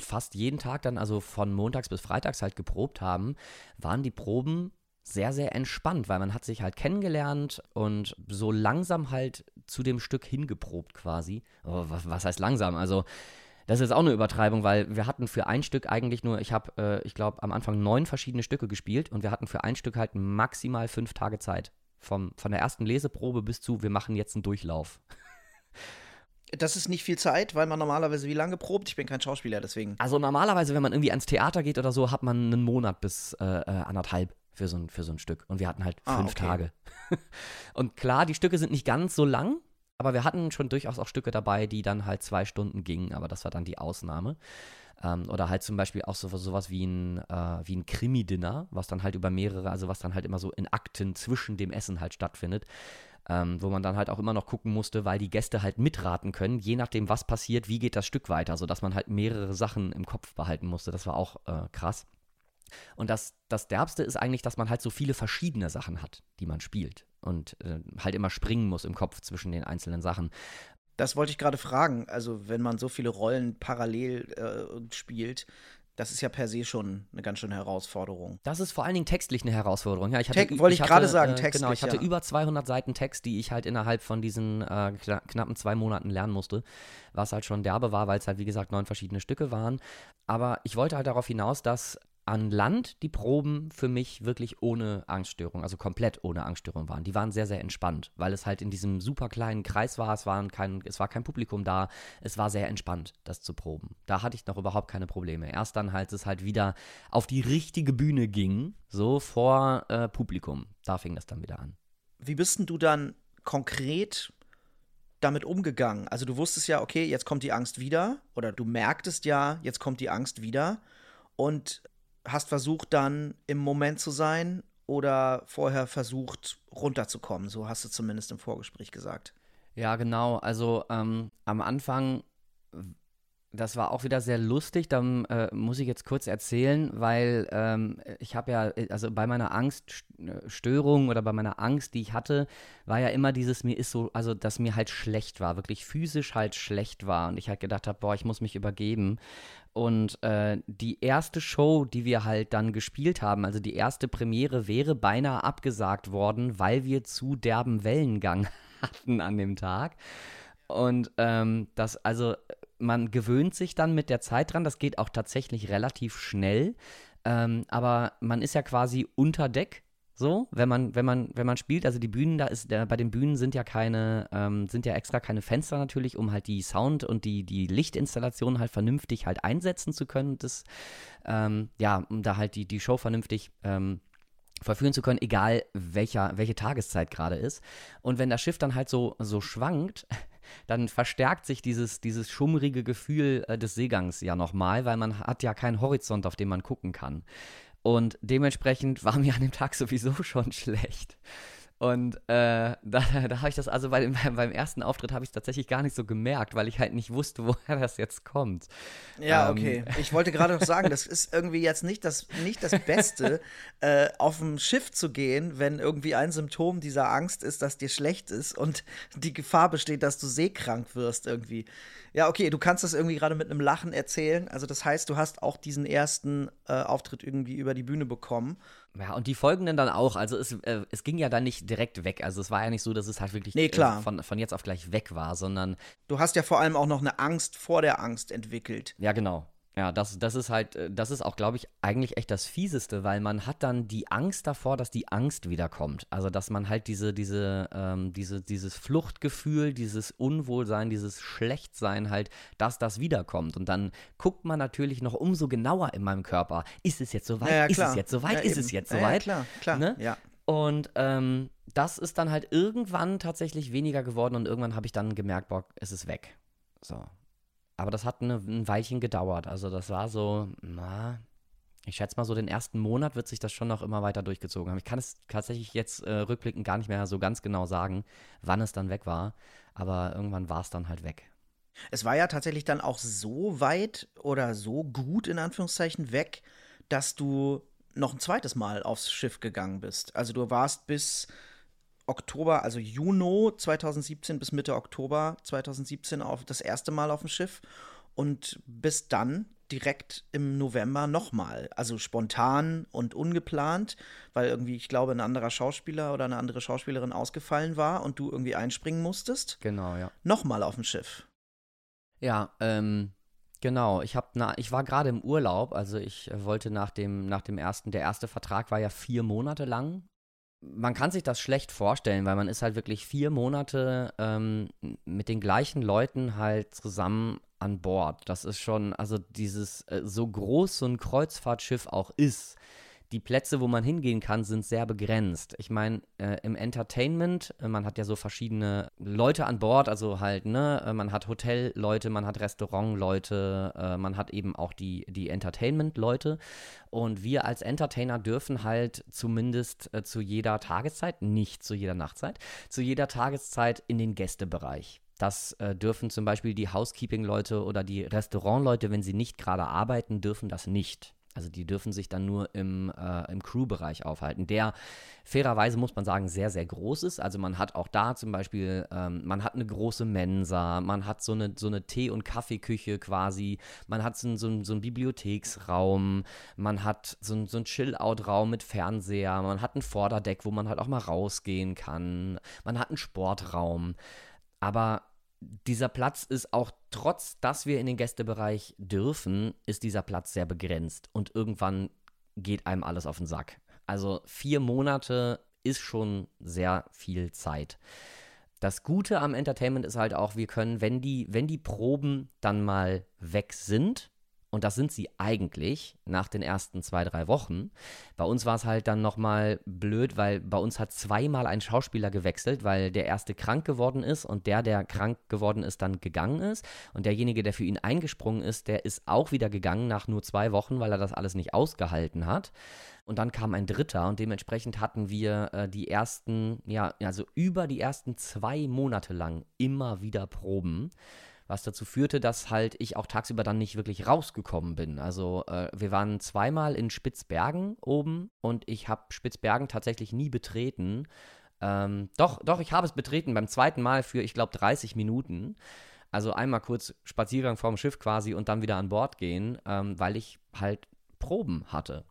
fast jeden Tag dann, also von montags bis freitags halt geprobt haben, waren die Proben sehr, sehr entspannt, weil man hat sich halt kennengelernt und so langsam halt zu dem Stück hingeprobt quasi. Oh, was, heißt langsam? Also das ist auch eine Übertreibung, weil wir hatten für ein Stück eigentlich nur, ich habe, äh, ich glaube, am Anfang neun verschiedene Stücke gespielt und wir hatten für ein Stück halt maximal fünf Tage Zeit. Vom, von der ersten Leseprobe bis zu, wir machen jetzt einen Durchlauf. Das ist nicht viel Zeit, weil man normalerweise wie lange probt? Ich bin kein Schauspieler, deswegen. Also normalerweise, wenn man irgendwie ans Theater geht oder so, hat man einen Monat bis äh, äh anderthalb für so, ein, für so ein Stück. Und wir hatten halt ah, fünf okay. Tage. und klar, die Stücke sind nicht ganz so lang, aber wir hatten schon durchaus auch Stücke dabei, die dann halt zwei Stunden gingen, aber das war dann die Ausnahme. Ähm, oder halt zum Beispiel auch so, sowas wie ein, äh, wie ein Krimi-Dinner, was dann halt über mehrere, also was dann halt immer so in Akten zwischen dem Essen halt stattfindet. Ähm, wo man dann halt auch immer noch gucken musste, weil die Gäste halt mitraten können, je nachdem, was passiert, wie geht das Stück weiter, sodass man halt mehrere Sachen im Kopf behalten musste. Das war auch äh, krass. Und das, das Derbste ist eigentlich, dass man halt so viele verschiedene Sachen hat, die man spielt. Und äh, halt immer springen muss im Kopf zwischen den einzelnen Sachen. Das wollte ich gerade fragen. Also, wenn man so viele Rollen parallel äh, spielt, das ist ja per se schon eine ganz schöne Herausforderung. Das ist vor allen Dingen textlich eine Herausforderung. Ja, ich hatte, Te wollte ich, ich gerade sagen, äh, textlich. Genau, ich hatte ja. über 200 Seiten Text, die ich halt innerhalb von diesen äh, kna knappen zwei Monaten lernen musste, was halt schon derbe war, weil es halt, wie gesagt, neun verschiedene Stücke waren. Aber ich wollte halt darauf hinaus, dass an Land die Proben für mich wirklich ohne Angststörung, also komplett ohne Angststörung waren. Die waren sehr, sehr entspannt, weil es halt in diesem super kleinen Kreis war. Es, waren kein, es war kein Publikum da. Es war sehr entspannt, das zu proben. Da hatte ich noch überhaupt keine Probleme. Erst dann, als es halt wieder auf die richtige Bühne ging, so vor äh, Publikum, da fing das dann wieder an. Wie bist denn du dann konkret damit umgegangen? Also du wusstest ja, okay, jetzt kommt die Angst wieder oder du merktest ja, jetzt kommt die Angst wieder und hast versucht dann im Moment zu sein oder vorher versucht runterzukommen. So hast du zumindest im Vorgespräch gesagt. Ja, genau. Also ähm, am Anfang, das war auch wieder sehr lustig. Da äh, muss ich jetzt kurz erzählen, weil ähm, ich habe ja, also bei meiner Angststörung oder bei meiner Angst, die ich hatte, war ja immer dieses, mir ist so, also dass mir halt schlecht war, wirklich physisch halt schlecht war. Und ich halt gedacht habe, boah, ich muss mich übergeben. Und äh, die erste Show, die wir halt dann gespielt haben, also die erste Premiere, wäre beinahe abgesagt worden, weil wir zu derben Wellengang hatten an dem Tag. Und ähm, das, also man gewöhnt sich dann mit der Zeit dran, das geht auch tatsächlich relativ schnell. Ähm, aber man ist ja quasi unter Deck so, wenn man, wenn man, wenn man spielt, also die Bühnen, da ist, der, bei den Bühnen sind ja keine, ähm, sind ja extra keine Fenster natürlich, um halt die Sound- und die, die Lichtinstallation halt vernünftig halt einsetzen zu können. Das, ähm, ja, um da halt die, die Show vernünftig ähm, verführen zu können, egal welcher, welche Tageszeit gerade ist. Und wenn das Schiff dann halt so, so schwankt, dann verstärkt sich dieses, dieses schummrige Gefühl äh, des Seegangs ja nochmal, weil man hat ja keinen Horizont, auf den man gucken kann. Und dementsprechend war mir an dem Tag sowieso schon schlecht. Und äh, da, da habe ich das, also bei dem, beim ersten Auftritt habe ich es tatsächlich gar nicht so gemerkt, weil ich halt nicht wusste, woher das jetzt kommt. Ja, ähm, okay. Ich wollte gerade noch sagen, das ist irgendwie jetzt nicht das, nicht das Beste, äh, auf dem Schiff zu gehen, wenn irgendwie ein Symptom dieser Angst ist, dass dir schlecht ist und die Gefahr besteht, dass du seekrank wirst irgendwie. Ja, okay, du kannst das irgendwie gerade mit einem Lachen erzählen. Also das heißt, du hast auch diesen ersten äh, Auftritt irgendwie über die Bühne bekommen. Ja, und die folgenden dann auch. Also es, äh, es ging ja dann nicht direkt weg. Also es war ja nicht so, dass es halt wirklich nee, klar. Äh, von, von jetzt auf gleich weg war, sondern. Du hast ja vor allem auch noch eine Angst vor der Angst entwickelt. Ja, genau. Ja, das, das ist halt, äh, das ist auch, glaube ich, eigentlich echt das Fieseste, weil man hat dann die Angst davor, dass die Angst wiederkommt. Also, dass man halt diese, diese, ähm, diese, dieses Fluchtgefühl, dieses Unwohlsein, dieses Schlechtsein halt, dass das wiederkommt. Und dann guckt man natürlich noch umso genauer in meinem Körper. Ist es jetzt soweit? Ja, ja, ist es jetzt soweit? Ja, ist es jetzt soweit? Ja, klar, klar. Ne? Ja. Und ähm, das ist dann halt irgendwann tatsächlich weniger geworden und irgendwann habe ich dann gemerkt, boah, es ist weg. So. Aber das hat eine, ein Weilchen gedauert. Also das war so, na, ich schätze mal so den ersten Monat wird sich das schon noch immer weiter durchgezogen haben. Ich kann es tatsächlich jetzt äh, rückblickend gar nicht mehr so ganz genau sagen, wann es dann weg war. Aber irgendwann war es dann halt weg. Es war ja tatsächlich dann auch so weit oder so gut in Anführungszeichen weg, dass du noch ein zweites Mal aufs Schiff gegangen bist. Also du warst bis Oktober, also Juni 2017 bis Mitte Oktober 2017 auf das erste Mal auf dem Schiff und bis dann direkt im November nochmal. Also spontan und ungeplant, weil irgendwie, ich glaube, ein anderer Schauspieler oder eine andere Schauspielerin ausgefallen war und du irgendwie einspringen musstest. Genau, ja. Nochmal auf dem Schiff. Ja, ähm, genau. Ich hab na, ich war gerade im Urlaub, also ich wollte nach dem, nach dem ersten, der erste Vertrag war ja vier Monate lang man kann sich das schlecht vorstellen, weil man ist halt wirklich vier Monate ähm, mit den gleichen Leuten halt zusammen an Bord. Das ist schon, also dieses, äh, so groß so ein Kreuzfahrtschiff auch ist, die Plätze, wo man hingehen kann, sind sehr begrenzt. Ich meine, äh, im Entertainment, äh, man hat ja so verschiedene Leute an Bord, also halt, ne, äh, man hat Hotelleute, man hat Restaurantleute, äh, man hat eben auch die, die Entertainment-Leute. Und wir als Entertainer dürfen halt zumindest äh, zu jeder Tageszeit, nicht zu jeder Nachtzeit, zu jeder Tageszeit in den Gästebereich. Das äh, dürfen zum Beispiel die Housekeeping-Leute oder die Restaurant-Leute, wenn sie nicht gerade arbeiten, dürfen das nicht. Also die dürfen sich dann nur im, äh, im Crew-Bereich aufhalten, der fairerweise, muss man sagen, sehr, sehr groß ist. Also man hat auch da zum Beispiel, ähm, man hat eine große Mensa, man hat so eine, so eine Tee- und Kaffeeküche quasi, man hat so, so, so einen Bibliotheksraum, man hat so, so einen Chill-Out-Raum mit Fernseher, man hat ein Vorderdeck, wo man halt auch mal rausgehen kann, man hat einen Sportraum. Aber dieser Platz ist auch trotz, dass wir in den Gästebereich dürfen, ist dieser Platz sehr begrenzt und irgendwann geht einem alles auf den Sack. Also vier Monate ist schon sehr viel Zeit. Das Gute am Entertainment ist halt auch, wir können, wenn die, wenn die Proben dann mal weg sind, und das sind sie eigentlich nach den ersten zwei, drei Wochen. Bei uns war es halt dann nochmal blöd, weil bei uns hat zweimal ein Schauspieler gewechselt, weil der erste krank geworden ist und der, der krank geworden ist, dann gegangen ist. Und derjenige, der für ihn eingesprungen ist, der ist auch wieder gegangen nach nur zwei Wochen, weil er das alles nicht ausgehalten hat. Und dann kam ein dritter und dementsprechend hatten wir äh, die ersten, ja, also über die ersten zwei Monate lang immer wieder Proben was dazu führte, dass halt ich auch tagsüber dann nicht wirklich rausgekommen bin. Also äh, wir waren zweimal in Spitzbergen oben und ich habe Spitzbergen tatsächlich nie betreten. Ähm, doch, doch, ich habe es betreten beim zweiten Mal für, ich glaube, 30 Minuten. Also einmal kurz Spaziergang vorm Schiff quasi und dann wieder an Bord gehen, ähm, weil ich halt Proben hatte.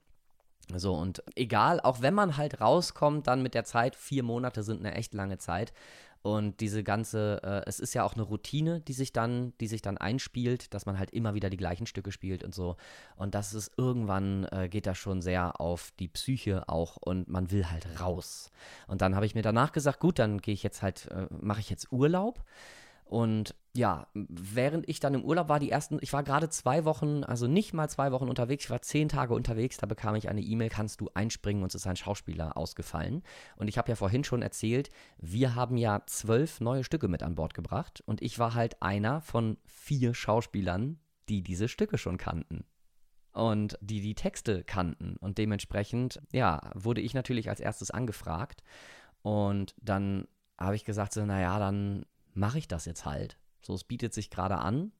So, und egal, auch wenn man halt rauskommt, dann mit der Zeit, vier Monate sind eine echt lange Zeit, und diese ganze, äh, es ist ja auch eine Routine, die sich dann, die sich dann einspielt, dass man halt immer wieder die gleichen Stücke spielt und so. Und das ist irgendwann äh, geht das schon sehr auf die Psyche auch und man will halt raus. Und dann habe ich mir danach gesagt, gut, dann gehe ich jetzt halt, äh, mache ich jetzt Urlaub. Und ja, während ich dann im Urlaub war, die ersten, ich war gerade zwei Wochen, also nicht mal zwei Wochen unterwegs, ich war zehn Tage unterwegs, da bekam ich eine E-Mail, kannst du einspringen, uns ist ein Schauspieler ausgefallen. Und ich habe ja vorhin schon erzählt, wir haben ja zwölf neue Stücke mit an Bord gebracht und ich war halt einer von vier Schauspielern, die diese Stücke schon kannten und die die Texte kannten. Und dementsprechend, ja, wurde ich natürlich als erstes angefragt. Und dann habe ich gesagt, so, naja, dann mache ich das jetzt halt. So, es bietet sich gerade an.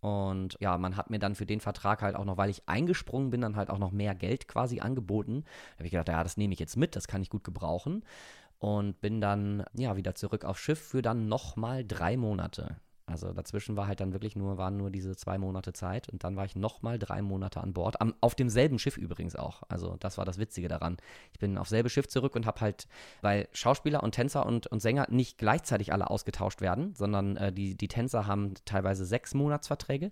Und ja, man hat mir dann für den Vertrag halt auch noch, weil ich eingesprungen bin, dann halt auch noch mehr Geld quasi angeboten. Da habe ich gedacht, ja, das nehme ich jetzt mit, das kann ich gut gebrauchen. Und bin dann, ja, wieder zurück aufs Schiff für dann nochmal drei Monate. Also dazwischen war halt dann wirklich nur, waren nur diese zwei Monate Zeit und dann war ich nochmal drei Monate an Bord. Am, auf demselben Schiff übrigens auch. Also das war das Witzige daran. Ich bin auf selbe Schiff zurück und habe halt, weil Schauspieler und Tänzer und, und Sänger nicht gleichzeitig alle ausgetauscht werden, sondern äh, die, die Tänzer haben teilweise sechs Monatsverträge,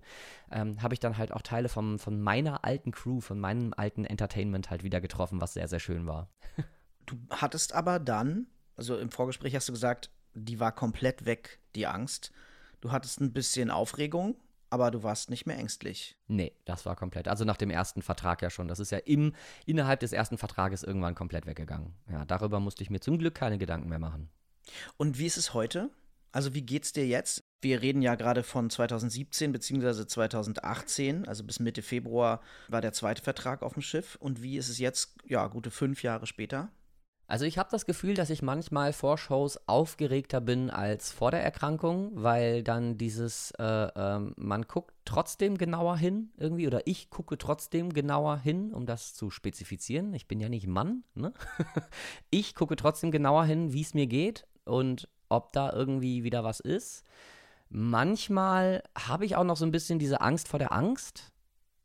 ähm, habe ich dann halt auch Teile vom, von meiner alten Crew, von meinem alten Entertainment halt wieder getroffen, was sehr, sehr schön war. du hattest aber dann, also im Vorgespräch hast du gesagt, die war komplett weg, die Angst. Du hattest ein bisschen Aufregung, aber du warst nicht mehr ängstlich. Nee, das war komplett. Also nach dem ersten Vertrag ja schon. Das ist ja im, innerhalb des ersten Vertrages irgendwann komplett weggegangen. Ja, darüber musste ich mir zum Glück keine Gedanken mehr machen. Und wie ist es heute? Also wie geht's dir jetzt? Wir reden ja gerade von 2017 bzw. 2018, also bis Mitte Februar war der zweite Vertrag auf dem Schiff. Und wie ist es jetzt, ja, gute fünf Jahre später? Also ich habe das Gefühl, dass ich manchmal vor Shows aufgeregter bin als vor der Erkrankung, weil dann dieses, äh, äh, man guckt trotzdem genauer hin irgendwie oder ich gucke trotzdem genauer hin, um das zu spezifizieren. Ich bin ja nicht Mann, ne? ich gucke trotzdem genauer hin, wie es mir geht und ob da irgendwie wieder was ist. Manchmal habe ich auch noch so ein bisschen diese Angst vor der Angst.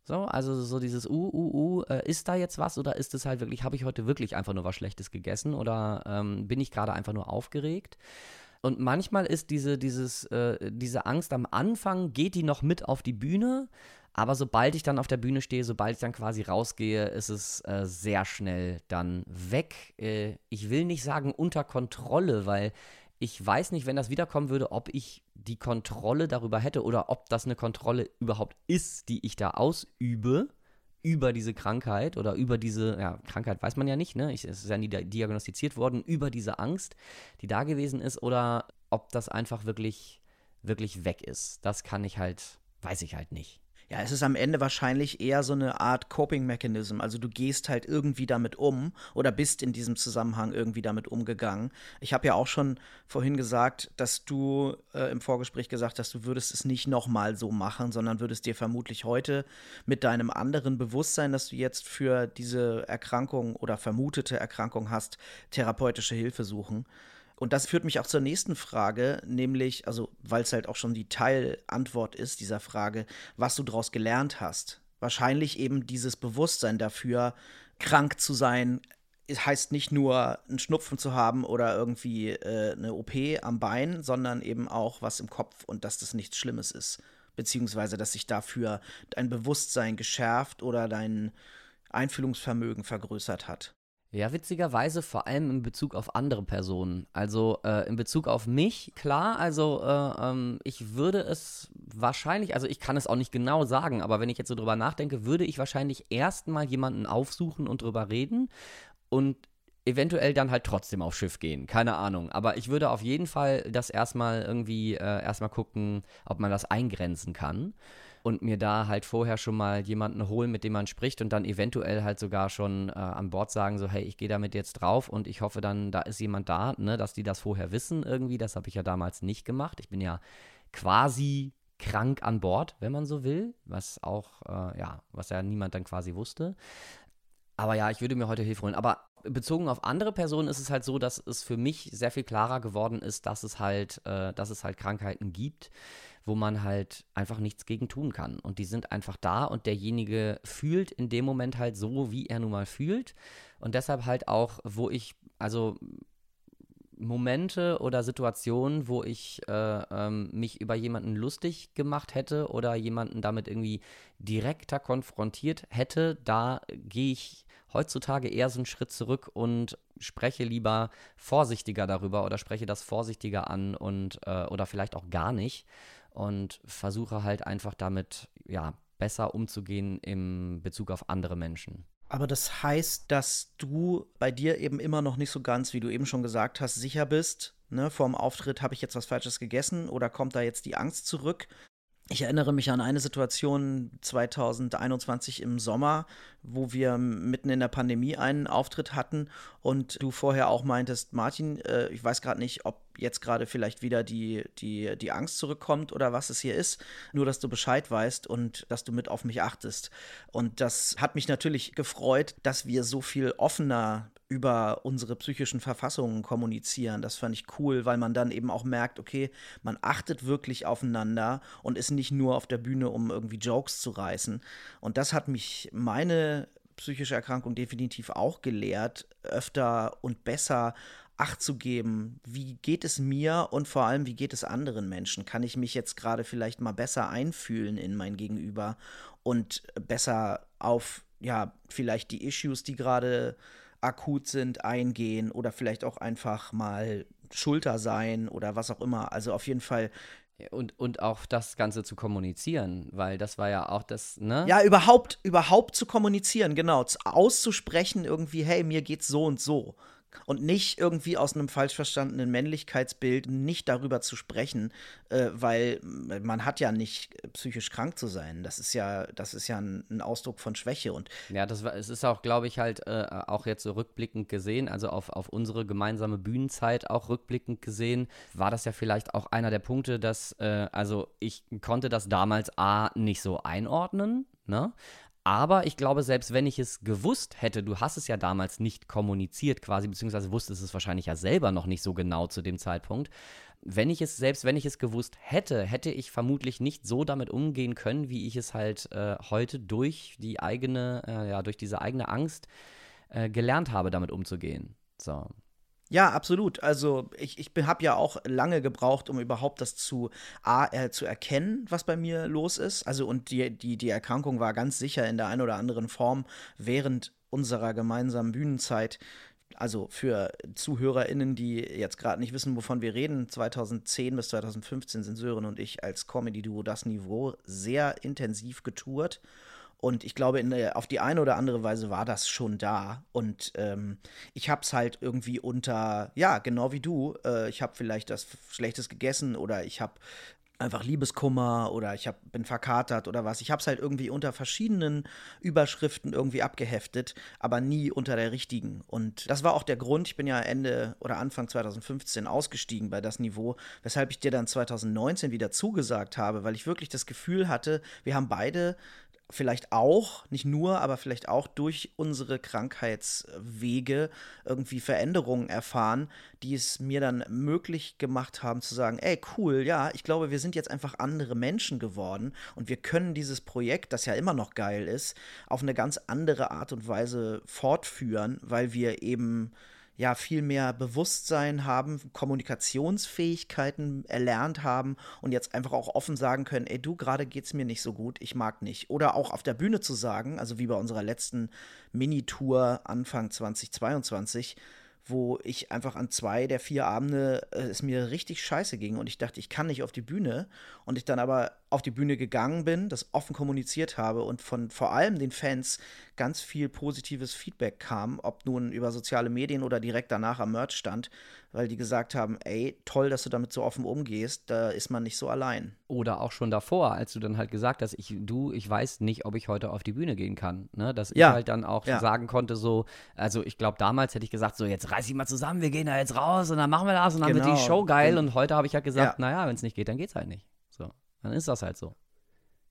So, also so dieses uh, uh, uh, äh, ist da jetzt was oder ist es halt wirklich, habe ich heute wirklich einfach nur was Schlechtes gegessen oder ähm, bin ich gerade einfach nur aufgeregt? Und manchmal ist diese, dieses, äh, diese Angst am Anfang, geht die noch mit auf die Bühne, aber sobald ich dann auf der Bühne stehe, sobald ich dann quasi rausgehe, ist es äh, sehr schnell dann weg. Äh, ich will nicht sagen unter Kontrolle, weil ich weiß nicht, wenn das wiederkommen würde, ob ich die Kontrolle darüber hätte oder ob das eine Kontrolle überhaupt ist, die ich da ausübe über diese Krankheit oder über diese, ja, Krankheit weiß man ja nicht, ne? Ich, es ist ja nie diagnostiziert worden, über diese Angst, die da gewesen ist, oder ob das einfach wirklich, wirklich weg ist. Das kann ich halt, weiß ich halt nicht. Ja, es ist am Ende wahrscheinlich eher so eine Art Coping-Mechanism. Also du gehst halt irgendwie damit um oder bist in diesem Zusammenhang irgendwie damit umgegangen. Ich habe ja auch schon vorhin gesagt, dass du äh, im Vorgespräch gesagt hast, du würdest es nicht nochmal so machen, sondern würdest dir vermutlich heute mit deinem anderen Bewusstsein, dass du jetzt für diese Erkrankung oder vermutete Erkrankung hast, therapeutische Hilfe suchen. Und das führt mich auch zur nächsten Frage, nämlich, also weil es halt auch schon die Teilantwort ist dieser Frage, was du daraus gelernt hast. Wahrscheinlich eben dieses Bewusstsein dafür, krank zu sein, heißt nicht nur einen Schnupfen zu haben oder irgendwie äh, eine OP am Bein, sondern eben auch was im Kopf und dass das nichts Schlimmes ist. Beziehungsweise, dass sich dafür dein Bewusstsein geschärft oder dein Einfühlungsvermögen vergrößert hat. Ja, witzigerweise vor allem in Bezug auf andere Personen. Also äh, in Bezug auf mich, klar, also äh, ähm, ich würde es wahrscheinlich, also ich kann es auch nicht genau sagen, aber wenn ich jetzt so drüber nachdenke, würde ich wahrscheinlich erstmal jemanden aufsuchen und drüber reden und eventuell dann halt trotzdem aufs Schiff gehen. Keine Ahnung. Aber ich würde auf jeden Fall das erstmal irgendwie äh, erstmal gucken, ob man das eingrenzen kann und mir da halt vorher schon mal jemanden holen, mit dem man spricht und dann eventuell halt sogar schon äh, an Bord sagen, so, hey, ich gehe damit jetzt drauf und ich hoffe dann, da ist jemand da, ne, dass die das vorher wissen irgendwie. Das habe ich ja damals nicht gemacht. Ich bin ja quasi krank an Bord, wenn man so will, was auch, äh, ja, was ja niemand dann quasi wusste. Aber ja, ich würde mir heute Hilfe holen. Aber bezogen auf andere Personen ist es halt so, dass es für mich sehr viel klarer geworden ist, dass es halt, äh, dass es halt Krankheiten gibt, wo man halt einfach nichts gegen tun kann. Und die sind einfach da und derjenige fühlt in dem Moment halt so, wie er nun mal fühlt. Und deshalb halt auch, wo ich, also Momente oder Situationen, wo ich äh, ähm, mich über jemanden lustig gemacht hätte oder jemanden damit irgendwie direkter konfrontiert hätte, da gehe ich heutzutage eher so einen Schritt zurück und spreche lieber vorsichtiger darüber oder spreche das vorsichtiger an und äh, oder vielleicht auch gar nicht und versuche halt einfach damit, ja, besser umzugehen im Bezug auf andere Menschen. Aber das heißt, dass du bei dir eben immer noch nicht so ganz, wie du eben schon gesagt hast, sicher bist. Ne, vor dem Auftritt habe ich jetzt was Falsches gegessen oder kommt da jetzt die Angst zurück? Ich erinnere mich an eine Situation 2021 im Sommer, wo wir mitten in der Pandemie einen Auftritt hatten und du vorher auch meintest, Martin, äh, ich weiß gerade nicht, ob jetzt gerade vielleicht wieder die, die, die Angst zurückkommt oder was es hier ist, nur dass du Bescheid weißt und dass du mit auf mich achtest. Und das hat mich natürlich gefreut, dass wir so viel offener über unsere psychischen Verfassungen kommunizieren. Das fand ich cool, weil man dann eben auch merkt, okay, man achtet wirklich aufeinander und ist nicht nur auf der Bühne, um irgendwie Jokes zu reißen. Und das hat mich meine psychische Erkrankung definitiv auch gelehrt, öfter und besser Acht zu geben, wie geht es mir und vor allem, wie geht es anderen Menschen? Kann ich mich jetzt gerade vielleicht mal besser einfühlen in mein Gegenüber und besser auf, ja, vielleicht die Issues, die gerade akut sind, eingehen oder vielleicht auch einfach mal Schulter sein oder was auch immer. Also auf jeden Fall und, und auch das Ganze zu kommunizieren, weil das war ja auch das, ne? Ja, überhaupt, überhaupt zu kommunizieren, genau. Auszusprechen irgendwie, hey, mir geht's so und so und nicht irgendwie aus einem falsch verstandenen Männlichkeitsbild nicht darüber zu sprechen, äh, weil man hat ja nicht psychisch krank zu sein. Das ist ja, das ist ja ein, ein Ausdruck von Schwäche und ja, das war, es ist auch, glaube ich, halt äh, auch jetzt so rückblickend gesehen, also auf, auf unsere gemeinsame Bühnenzeit auch rückblickend gesehen, war das ja vielleicht auch einer der Punkte, dass, äh, also ich konnte das damals A nicht so einordnen, ne? Aber ich glaube, selbst wenn ich es gewusst hätte, du hast es ja damals nicht kommuniziert quasi, beziehungsweise wusstest es wahrscheinlich ja selber noch nicht so genau zu dem Zeitpunkt. Wenn ich es, selbst wenn ich es gewusst hätte, hätte ich vermutlich nicht so damit umgehen können, wie ich es halt äh, heute durch die eigene, äh, ja, durch diese eigene Angst äh, gelernt habe, damit umzugehen. So. Ja, absolut. Also ich, ich habe ja auch lange gebraucht, um überhaupt das zu, A, äh, zu erkennen, was bei mir los ist. Also und die, die, die Erkrankung war ganz sicher in der einen oder anderen Form während unserer gemeinsamen Bühnenzeit. Also für ZuhörerInnen, die jetzt gerade nicht wissen, wovon wir reden, 2010 bis 2015 sind Sören und ich als Comedy-Duo Das Niveau sehr intensiv getourt Und ich glaube, in, auf die eine oder andere Weise war das schon da. Und ähm, ich habe es halt irgendwie unter, ja, genau wie du, äh, ich habe vielleicht das Schlechtes gegessen oder ich habe einfach Liebeskummer oder ich hab, bin verkatert oder was. Ich habe es halt irgendwie unter verschiedenen Überschriften irgendwie abgeheftet, aber nie unter der richtigen. Und das war auch der Grund, ich bin ja Ende oder Anfang 2015 ausgestiegen bei das Niveau, weshalb ich dir dann 2019 wieder zugesagt habe, weil ich wirklich das Gefühl hatte, wir haben beide vielleicht auch, nicht nur, aber vielleicht auch durch unsere Krankheitswege irgendwie Veränderungen erfahren, die es mir dann möglich gemacht haben zu sagen, ey, cool, ja, ich glaube, wir sind jetzt einfach andere Menschen geworden und wir können dieses Projekt, das ja immer noch geil ist, auf eine ganz andere Art und Weise fortführen, weil wir eben ja viel mehr Bewusstsein haben, Kommunikationsfähigkeiten erlernt haben und jetzt einfach auch offen sagen können, ey du, gerade geht's mir nicht so gut, ich mag nicht. Oder auch auf der Bühne zu sagen, also wie bei unserer letzten Minitour Anfang 2022, wo ich einfach an zwei der vier Abende äh, es mir richtig scheiße ging und ich dachte, ich kann nicht auf die Bühne und ich dann aber auf die Bühne gegangen bin, das offen kommuniziert habe und von vor allem den Fans ganz viel positives Feedback kam, ob nun über soziale Medien oder direkt danach am Merch stand, weil die gesagt haben, ey, toll, dass du damit so offen umgehst, da ist man nicht so allein. Oder auch schon davor, als du dann halt gesagt hast, ich, du, ich weiß nicht, ob ich heute auf die Bühne gehen kann, ne? dass ja. ich halt dann auch ja. sagen konnte, so, also ich glaube, damals hätte ich gesagt, so, jetzt reiß ich mal zusammen, wir gehen da jetzt raus und dann machen wir das und dann genau. wird die genau. Show geil und heute habe ich halt gesagt, ja. naja, wenn es nicht geht, dann geht's halt nicht. Dann ist das halt so.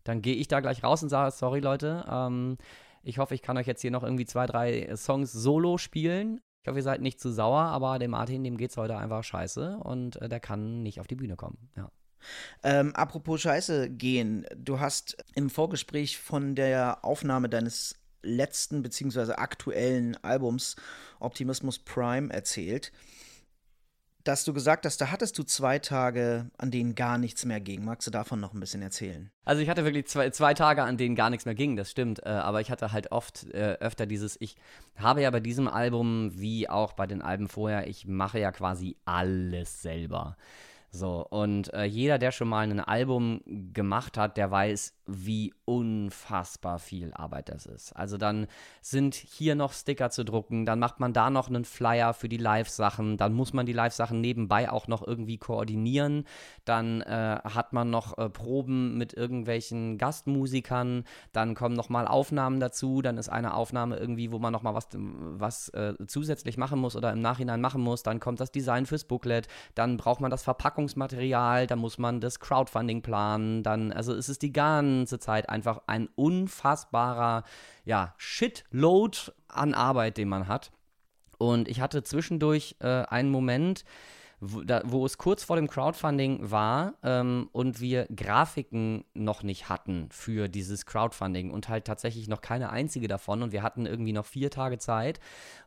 Dann gehe ich da gleich raus und sage, sorry Leute, ähm, ich hoffe, ich kann euch jetzt hier noch irgendwie zwei, drei Songs solo spielen. Ich hoffe, ihr seid nicht zu sauer, aber dem Martin, dem geht's heute einfach scheiße und äh, der kann nicht auf die Bühne kommen. Ja. Ähm, apropos Scheiße gehen, du hast im Vorgespräch von der Aufnahme deines letzten bzw. aktuellen Albums Optimismus Prime erzählt dass du gesagt hast, da hattest du zwei Tage, an denen gar nichts mehr ging. Magst du davon noch ein bisschen erzählen? Also ich hatte wirklich zwei, zwei Tage, an denen gar nichts mehr ging, das stimmt. Äh, aber ich hatte halt oft äh, öfter dieses, ich habe ja bei diesem Album, wie auch bei den Alben vorher, ich mache ja quasi alles selber. So, und äh, jeder, der schon mal ein Album gemacht hat, der weiß, wie unfassbar viel Arbeit das ist. Also dann sind hier noch Sticker zu drucken, dann macht man da noch einen Flyer für die Live-Sachen, dann muss man die Live-Sachen nebenbei auch noch irgendwie koordinieren, dann äh, hat man noch äh, Proben mit irgendwelchen Gastmusikern, dann kommen noch mal Aufnahmen dazu, dann ist eine Aufnahme irgendwie, wo man noch mal was, was äh, zusätzlich machen muss oder im Nachhinein machen muss, dann kommt das Design fürs Booklet, dann braucht man das Verpackungsmaterial, dann muss man das Crowdfunding planen, dann, also es ist die ganze ganze Zeit einfach ein unfassbarer, ja, Shitload an Arbeit, den man hat. Und ich hatte zwischendurch äh, einen Moment, wo, da, wo, es kurz vor dem Crowdfunding war ähm, und wir Grafiken noch nicht hatten für dieses Crowdfunding und halt tatsächlich noch keine einzige davon. Und wir hatten irgendwie noch vier Tage Zeit.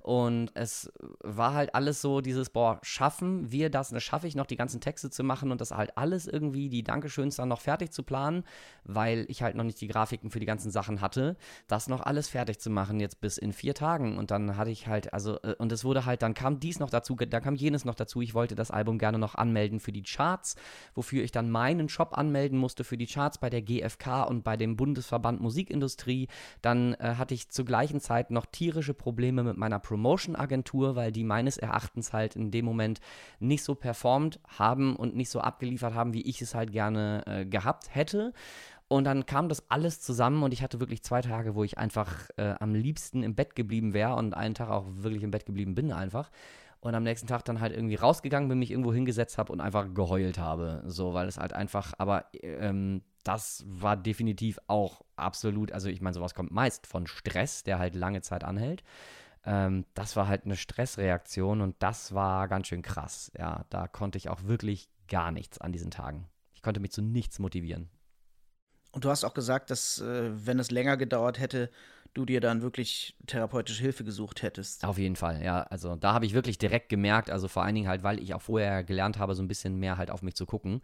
Und es war halt alles so dieses, boah, schaffen wir das, das schaffe ich noch die ganzen Texte zu machen und das halt alles irgendwie, die Dankeschöns dann noch fertig zu planen, weil ich halt noch nicht die Grafiken für die ganzen Sachen hatte, das noch alles fertig zu machen jetzt bis in vier Tagen. Und dann hatte ich halt, also, äh, und es wurde halt, dann kam dies noch dazu, da kam jenes noch dazu, ich wollte das Album gerne noch anmelden für die Charts, wofür ich dann meinen Shop anmelden musste für die Charts bei der GfK und bei dem Bundesverband Musikindustrie, dann äh, hatte ich zur gleichen Zeit noch tierische Probleme mit meiner Pro Promotion-Agentur, weil die meines Erachtens halt in dem Moment nicht so performt haben und nicht so abgeliefert haben, wie ich es halt gerne äh, gehabt hätte. Und dann kam das alles zusammen und ich hatte wirklich zwei Tage, wo ich einfach äh, am liebsten im Bett geblieben wäre und einen Tag auch wirklich im Bett geblieben bin einfach. Und am nächsten Tag dann halt irgendwie rausgegangen bin, mich irgendwo hingesetzt habe und einfach geheult habe. So, weil es halt einfach, aber ähm, das war definitiv auch absolut, also ich meine, sowas kommt meist von Stress, der halt lange Zeit anhält. Ähm, das war halt eine Stressreaktion und das war ganz schön krass. Ja, da konnte ich auch wirklich gar nichts an diesen Tagen. Ich konnte mich zu nichts motivieren. Und du hast auch gesagt, dass, äh, wenn es länger gedauert hätte, du dir dann wirklich therapeutische Hilfe gesucht hättest. Auf jeden Fall, ja. Also da habe ich wirklich direkt gemerkt, also vor allen Dingen halt, weil ich auch vorher gelernt habe, so ein bisschen mehr halt auf mich zu gucken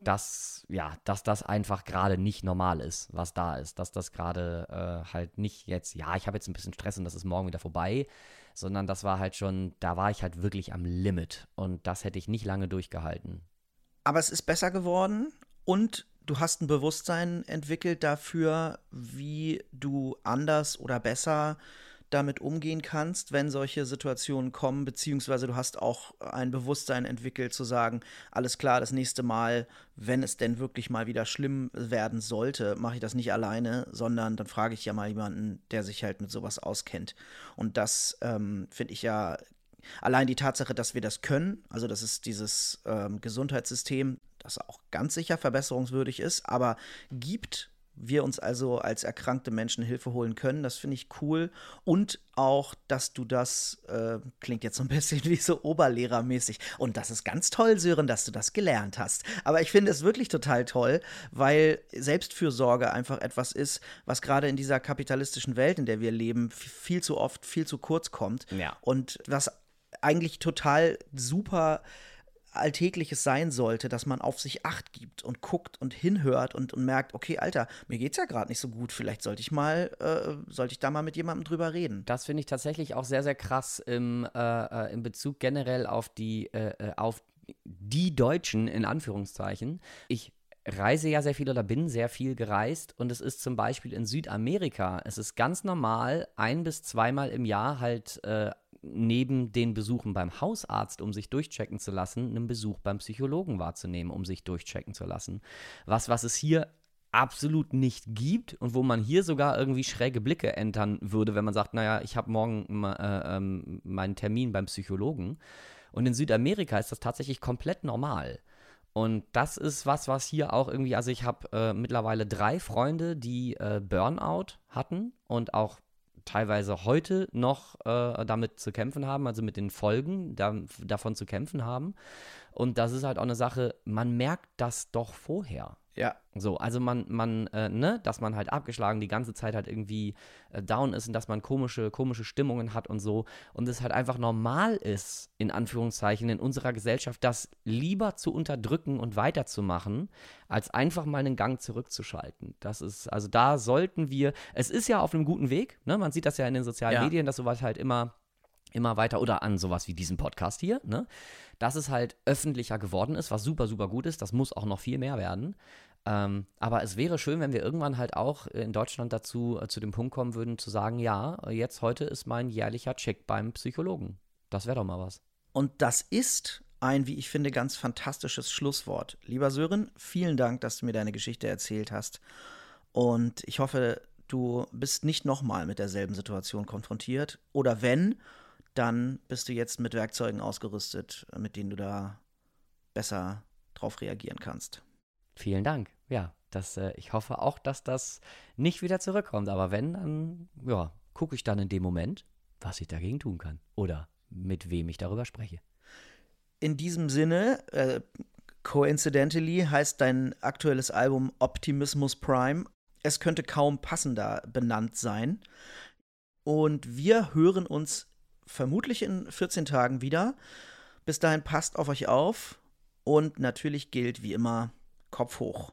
dass, ja, dass das einfach gerade nicht normal ist, was da ist. Dass das gerade äh, halt nicht jetzt, ja, ich habe jetzt ein bisschen Stress und das ist morgen wieder vorbei, sondern das war halt schon, da war ich halt wirklich am Limit und das hätte ich nicht lange durchgehalten. Aber es ist besser geworden und du hast ein Bewusstsein entwickelt dafür, wie du anders oder besser damit umgehen kannst, wenn solche Situationen kommen, beziehungsweise du hast auch ein Bewusstsein entwickelt zu sagen, alles klar, das nächste Mal, wenn es denn wirklich mal wieder schlimm werden sollte, mache ich das nicht alleine, sondern dann frage ich ja mal jemanden, der sich halt mit sowas auskennt. Und das ähm, finde ich ja allein die Tatsache, dass wir das können, also das ist dieses ähm, Gesundheitssystem, das auch ganz sicher verbesserungswürdig ist, aber gibt wir uns also als erkrankte Menschen Hilfe holen können. Das finde ich cool. Und auch, dass du das, äh, klingt jetzt so ein bisschen wie so Oberlehrermäßig. Und das ist ganz toll, Sören, dass du das gelernt hast. Aber ich finde es wirklich total toll, weil Selbstfürsorge einfach etwas ist, was gerade in dieser kapitalistischen Welt, in der wir leben, viel zu oft, viel zu kurz kommt. Ja. Und was eigentlich total super Alltägliches sein sollte, dass man auf sich Acht gibt und guckt und hinhört und, und merkt, okay, Alter, mir geht's ja gerade nicht so gut, vielleicht sollte ich mal, äh, sollte ich da mal mit jemandem drüber reden. Das finde ich tatsächlich auch sehr, sehr krass im, äh, äh in Bezug generell auf die, äh, äh, auf die Deutschen in Anführungszeichen. Ich reise ja sehr viel oder bin sehr viel gereist und es ist zum Beispiel in Südamerika, es ist ganz normal, ein bis zweimal im Jahr halt äh, neben den Besuchen beim Hausarzt, um sich durchchecken zu lassen, einen Besuch beim Psychologen wahrzunehmen, um sich durchchecken zu lassen. Was, was es hier absolut nicht gibt und wo man hier sogar irgendwie schräge Blicke entern würde, wenn man sagt, naja, ich habe morgen äh, äh, meinen Termin beim Psychologen. Und in Südamerika ist das tatsächlich komplett normal. Und das ist was, was hier auch irgendwie, also ich habe äh, mittlerweile drei Freunde, die äh, Burnout hatten und auch teilweise heute noch äh, damit zu kämpfen haben, also mit den Folgen da, davon zu kämpfen haben. Und das ist halt auch eine Sache, man merkt das doch vorher. Ja. So, also man, man, äh, ne, dass man halt abgeschlagen die ganze Zeit halt irgendwie äh, down ist und dass man komische, komische Stimmungen hat und so. Und es halt einfach normal ist, in Anführungszeichen, in unserer Gesellschaft, das lieber zu unterdrücken und weiterzumachen, als einfach mal einen Gang zurückzuschalten. Das ist, also da sollten wir, es ist ja auf einem guten Weg, ne? Man sieht das ja in den sozialen ja. Medien, dass sowas halt immer immer weiter oder an sowas wie diesem Podcast hier, ne? Dass es halt öffentlicher geworden ist, was super, super gut ist. Das muss auch noch viel mehr werden. Ähm, aber es wäre schön, wenn wir irgendwann halt auch in Deutschland dazu äh, zu dem Punkt kommen würden, zu sagen, ja, jetzt heute ist mein jährlicher Check beim Psychologen. Das wäre doch mal was. Und das ist ein, wie ich finde, ganz fantastisches Schlusswort. Lieber Sören, vielen Dank, dass du mir deine Geschichte erzählt hast. Und ich hoffe, du bist nicht nochmal mit derselben Situation konfrontiert. Oder wenn, dann bist du jetzt mit Werkzeugen ausgerüstet, mit denen du da besser drauf reagieren kannst. Vielen Dank ja, das, äh, ich hoffe auch, dass das nicht wieder zurückkommt. Aber wenn, dann, ja, gucke ich dann in dem Moment, was ich dagegen tun kann. Oder mit wem ich darüber spreche. In diesem Sinne, äh, coincidentally heißt dein aktuelles Album Optimismus Prime. Es könnte kaum passender benannt sein. Und wir hören uns vermutlich in 14 Tagen wieder. Bis dahin passt auf euch auf. Und natürlich gilt wie immer Kopf hoch.